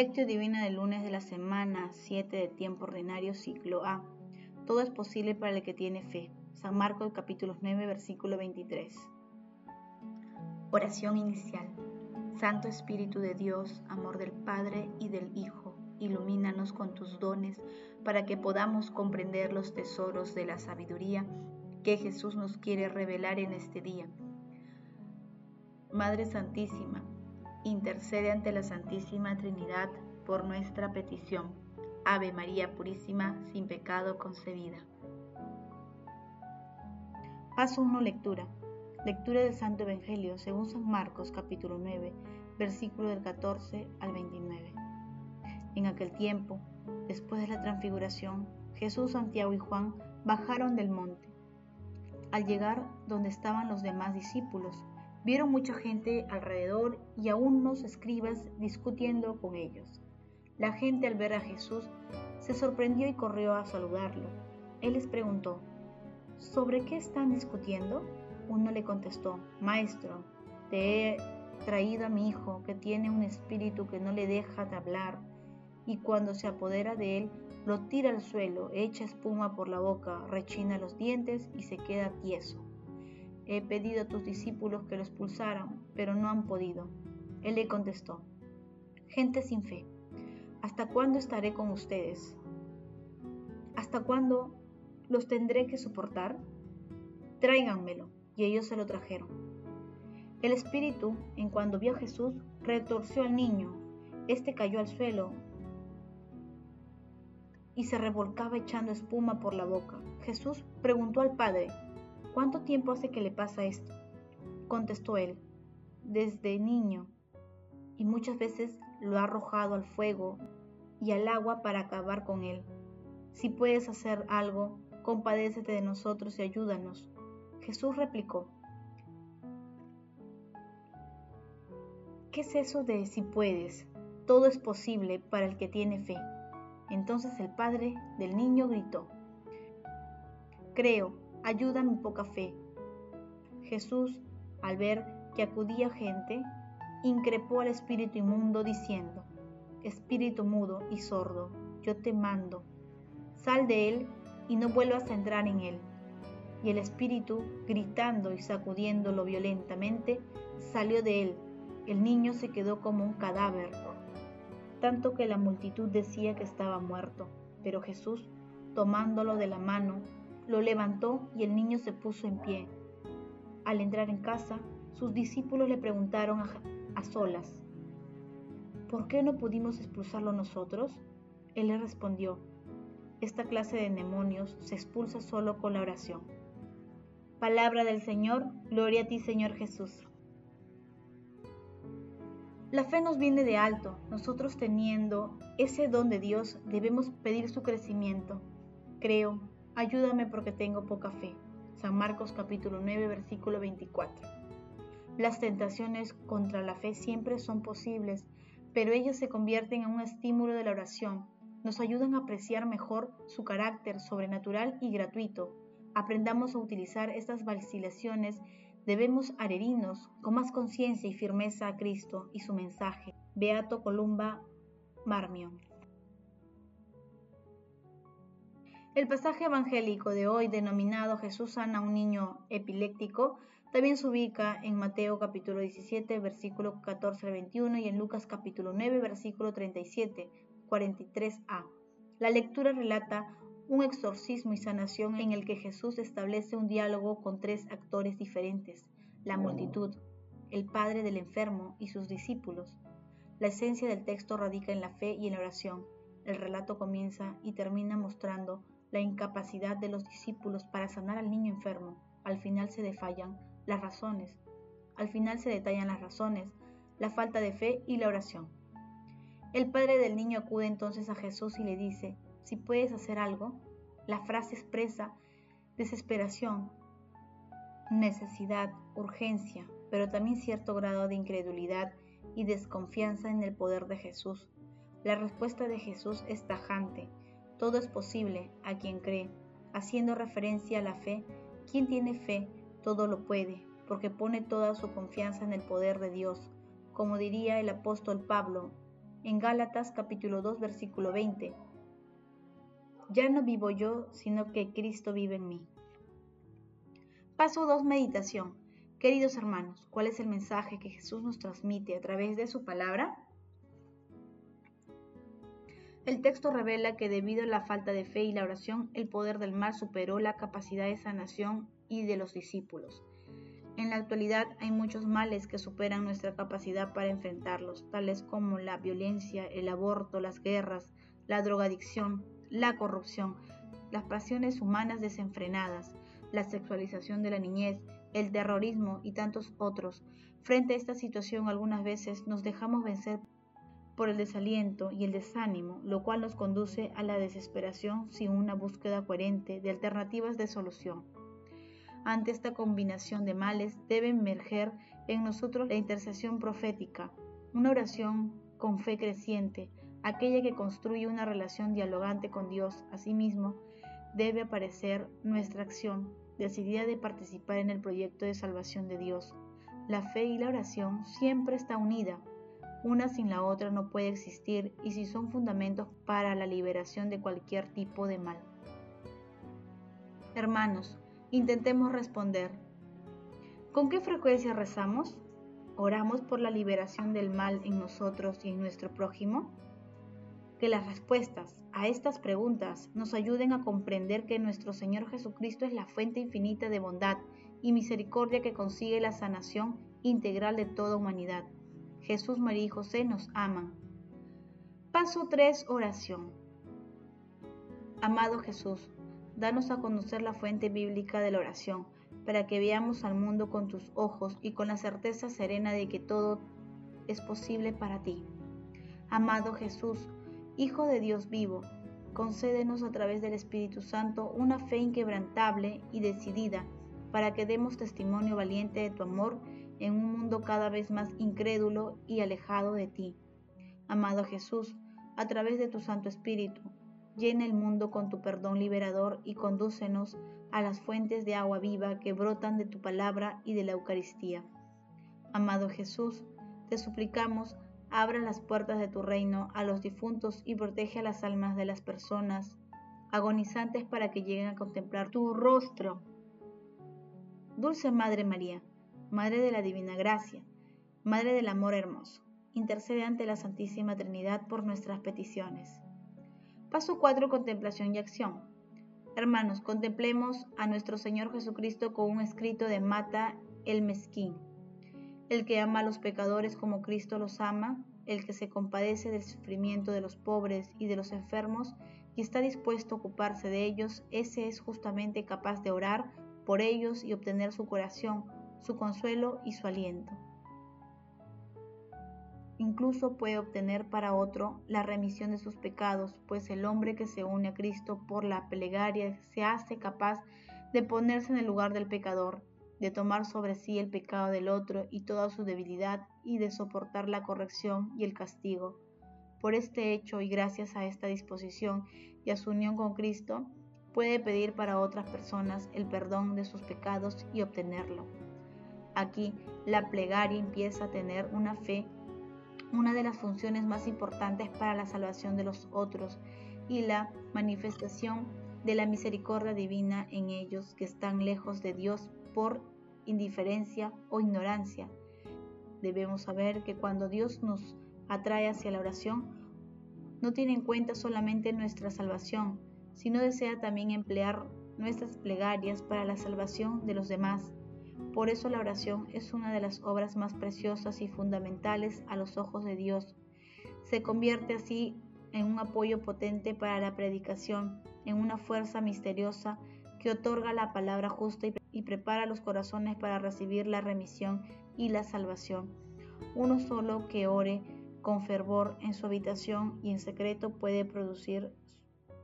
Lectio Divina del lunes de la semana 7 de tiempo ordinario, ciclo A. Todo es posible para el que tiene fe. San Marcos capítulo 9, versículo 23. Oración inicial. Santo Espíritu de Dios, amor del Padre y del Hijo, ilumínanos con tus dones para que podamos comprender los tesoros de la sabiduría que Jesús nos quiere revelar en este día. Madre Santísima, intercede ante la Santísima Trinidad por nuestra petición. Ave María Purísima, sin pecado concebida. Paso 1. Lectura. Lectura del Santo Evangelio según San Marcos capítulo 9, versículo del 14 al 29. En aquel tiempo, después de la transfiguración, Jesús, Santiago y Juan bajaron del monte. Al llegar donde estaban los demás discípulos, Vieron mucha gente alrededor y a unos escribas discutiendo con ellos. La gente al ver a Jesús se sorprendió y corrió a saludarlo. Él les preguntó, ¿sobre qué están discutiendo? Uno le contestó, Maestro, te he traído a mi hijo que tiene un espíritu que no le deja de hablar y cuando se apodera de él lo tira al suelo, echa espuma por la boca, rechina los dientes y se queda tieso. He pedido a tus discípulos que lo expulsaran, pero no han podido. Él le contestó, Gente sin fe, ¿hasta cuándo estaré con ustedes? ¿Hasta cuándo los tendré que soportar? Tráiganmelo. Y ellos se lo trajeron. El espíritu, en cuando vio a Jesús, retorció al niño. Este cayó al suelo y se revolcaba echando espuma por la boca. Jesús preguntó al padre, ¿Cuánto tiempo hace que le pasa esto? Contestó él, desde niño, y muchas veces lo ha arrojado al fuego y al agua para acabar con él. Si puedes hacer algo, compadécete de nosotros y ayúdanos. Jesús replicó, ¿qué es eso de si puedes? Todo es posible para el que tiene fe. Entonces el padre del niño gritó, creo, ayuda mi poca fe. Jesús, al ver que acudía gente, increpó al espíritu inmundo diciendo, Espíritu mudo y sordo, yo te mando, sal de él y no vuelvas a entrar en él. Y el espíritu, gritando y sacudiéndolo violentamente, salió de él. El niño se quedó como un cadáver, tanto que la multitud decía que estaba muerto. Pero Jesús, tomándolo de la mano, lo levantó y el niño se puso en pie. Al entrar en casa, sus discípulos le preguntaron a, solas, ¿por qué no pudimos expulsarlo nosotros? Él le respondió, esta clase de demonios se expulsa solo con la oración. Palabra del Señor, gloria a ti Señor Jesús. La fe nos viene de alto, nosotros teniendo ese don de Dios debemos pedir su crecimiento. Creo, Ayúdame porque tengo poca fe. San Marcos capítulo 9 versículo 24. Las tentaciones contra la fe siempre son posibles, pero ellas se convierten en un estímulo de la oración. Nos ayudan a apreciar mejor su carácter sobrenatural y gratuito. Aprendamos a utilizar estas vacilaciones. Debemos adherirnos con más conciencia y firmeza a Cristo y su mensaje. Beato Columba Marmion. El pasaje evangélico de hoy denominado Jesús sana a un niño epiléptico también se ubica en Mateo capítulo 17 versículo 14 al 21 y en Lucas capítulo 9 versículo 37 43a. La lectura relata un exorcismo y sanación en el que Jesús establece un diálogo con tres actores diferentes, la multitud, el padre del enfermo y sus discípulos. La esencia del texto radica en la fe y en la oración. El relato comienza y termina mostrando la incapacidad de los discípulos para sanar al niño enfermo. Al final se defallan las razones. Al final se detallan las razones, la falta de fe y la oración. El padre del niño acude entonces a Jesús y le dice, si puedes hacer algo, la frase expresa desesperación, necesidad, urgencia, pero también cierto grado de incredulidad y desconfianza en el poder de Jesús. La respuesta de Jesús es tajante, todo es posible a quien cree, haciendo referencia a la fe. Quien tiene fe, todo lo puede, porque pone toda su confianza en el poder de Dios. Como diría el apóstol Pablo, en Gálatas capítulo 2 versículo 20. Ya no vivo yo, sino que Cristo vive en mí. Paso 2. Meditación. Queridos hermanos, ¿cuál es el mensaje que Jesús nos transmite a través de su palabra? El texto revela que debido a la falta de fe y la oración, el poder del mal superó la capacidad de sanación y de los discípulos. En la actualidad hay muchos males que superan nuestra capacidad para enfrentarlos, tales como la violencia, el aborto, las guerras, la drogadicción, la corrupción, las pasiones humanas desenfrenadas, la sexualización de la niñez, el terrorismo y tantos otros. Frente a esta situación algunas veces nos dejamos vencer por el desaliento y el desánimo, lo cual nos conduce a la desesperación sin una búsqueda coherente de alternativas de solución. Ante esta combinación de males debe emerger en nosotros la intercesión profética, una oración con fe creciente, aquella que construye una relación dialogante con Dios. Asimismo, debe aparecer nuestra acción decidida de participar en el proyecto de salvación de Dios. La fe y la oración siempre están unidas una sin la otra no puede existir y si son fundamentos para la liberación de cualquier tipo de mal. Hermanos, intentemos responder. ¿Con qué frecuencia rezamos? ¿Oramos por la liberación del mal en nosotros y en nuestro prójimo? Que las respuestas a estas preguntas nos ayuden a comprender que nuestro Señor Jesucristo es la fuente infinita de bondad y misericordia que consigue la sanación integral de toda humanidad Jesús, María y José nos aman. Paso 3. Oración. Amado Jesús, danos a conocer la fuente bíblica de la oración, para que veamos al mundo con tus ojos y con la certeza serena de que todo es posible para ti. Amado Jesús, Hijo de Dios vivo, concédenos a través del Espíritu Santo una fe inquebrantable y decidida, para que demos testimonio valiente de tu amor en un mundo cada vez más incrédulo y alejado de ti. Amado Jesús, a través de tu Santo Espíritu, llena el mundo con tu perdón liberador y condúcenos a las fuentes de agua viva que brotan de tu palabra y de la Eucaristía. Amado Jesús, te suplicamos, abra las puertas de tu reino a los difuntos y protege a las almas de las personas agonizantes para que lleguen a contemplar tu rostro. Dulce Madre María, Madre de la Divina Gracia, Madre del Amor Hermoso, intercede ante la Santísima Trinidad por nuestras peticiones. Paso 4. Contemplación y acción. Hermanos, contemplemos a nuestro Señor Jesucristo con un escrito de Mata el Mezquín, el que ama a los pecadores como Cristo los ama, el que se compadece del sufrimiento de los pobres y de los enfermos y está dispuesto a ocuparse de ellos, ese es justamente capaz de orar por ellos y obtener su curación su consuelo y su aliento. Incluso puede obtener para otro la remisión de sus pecados, pues el hombre que se une a Cristo por la plegaria se hace capaz de ponerse en el lugar del pecador, de tomar sobre sí el pecado del otro y toda su debilidad y de soportar la corrección y el castigo. Por este hecho y gracias a esta disposición y a su unión con Cristo, puede pedir para otras personas el perdón de sus pecados y obtenerlo. Aquí la plegaria empieza a tener una fe, una de las funciones más importantes para la salvación de los otros y la manifestación de la misericordia divina en ellos que están lejos de Dios por indiferencia o ignorancia. Debemos saber que cuando Dios nos atrae hacia la oración, no tiene en cuenta solamente nuestra salvación, sino desea también emplear nuestras plegarias para la salvación de los demás por eso la oración es una de las obras más preciosas y fundamentales a los ojos de Dios. Se convierte así en un apoyo potente para la predicación, en una fuerza misteriosa que otorga la palabra justa y, prepara los corazones para recibir la remisión y la salvación. Uno solo que ore con fervor en su habitación y en secreto puede producir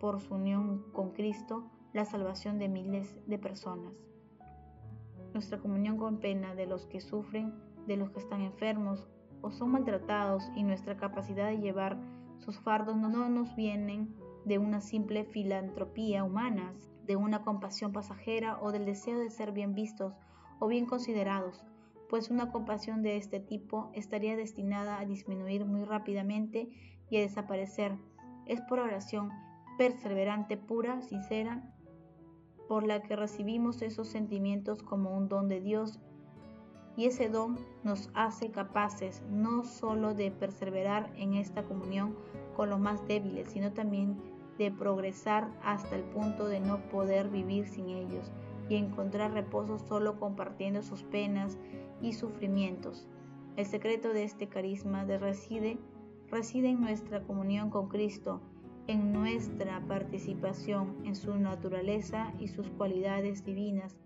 por su unión con Cristo la salvación de miles de personas nuestra comunión con pena de los que sufren, de los que están enfermos o son maltratados y nuestra capacidad de llevar sus fardos no nos vienen de una simple filantropía humana, de una compasión pasajera o del deseo de ser bien vistos o bien considerados. pues una compasión de este tipo estaría destinada a disminuir muy rápidamente y a desaparecer. Es por oración perseverante, pura, sincera, por la que recibimos esos sentimientos como un don de Dios y ese don nos hace capaces no solo de perseverar en esta comunión con los más débiles, sino también de progresar hasta el punto de no poder vivir sin ellos y encontrar reposo solo compartiendo sus penas y sufrimientos. El secreto de este carisma de reside, reside en nuestra comunión con Cristo, en nuestra participación en su naturaleza y sus cualidades divinas,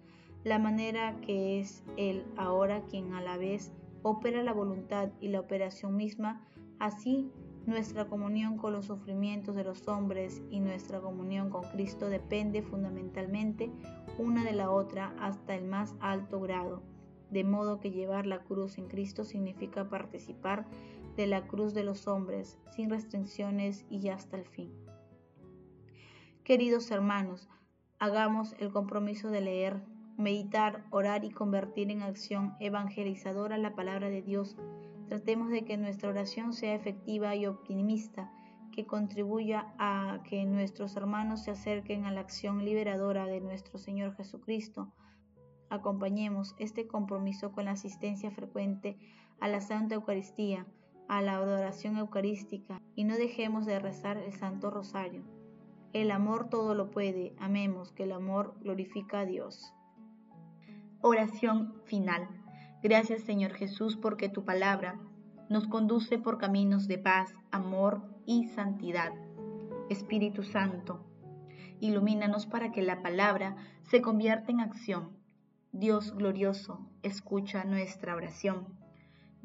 la manera que es Él ahora quien a la vez opera la voluntad y la operación misma, así nuestra comunión con los sufrimientos de los hombres y nuestra comunión con Cristo depende fundamentalmente una de la otra hasta el más alto grado, de modo que llevar la cruz en Cristo significa participar de la cruz de los hombres, sin restricciones y hasta el fin. Queridos hermanos, hagamos el compromiso de leer, meditar, orar y convertir en acción evangelizadora la palabra de Dios Tratemos de que nuestra oración sea efectiva y optimista, que contribuya a que nuestros hermanos se acerquen a la acción liberadora de nuestro Señor Jesucristo. Acompañemos este compromiso con la asistencia frecuente a la Santa Eucaristía, a la adoración eucarística y no dejemos de rezar el Santo Rosario. El amor todo lo puede, amemos que el amor glorifica a Dios. Oración final. Gracias Señor Jesús porque tu palabra nos conduce por caminos de paz, amor y santidad. Espíritu Santo, ilumínanos para que la palabra se convierta en acción. Dios glorioso, escucha nuestra oración.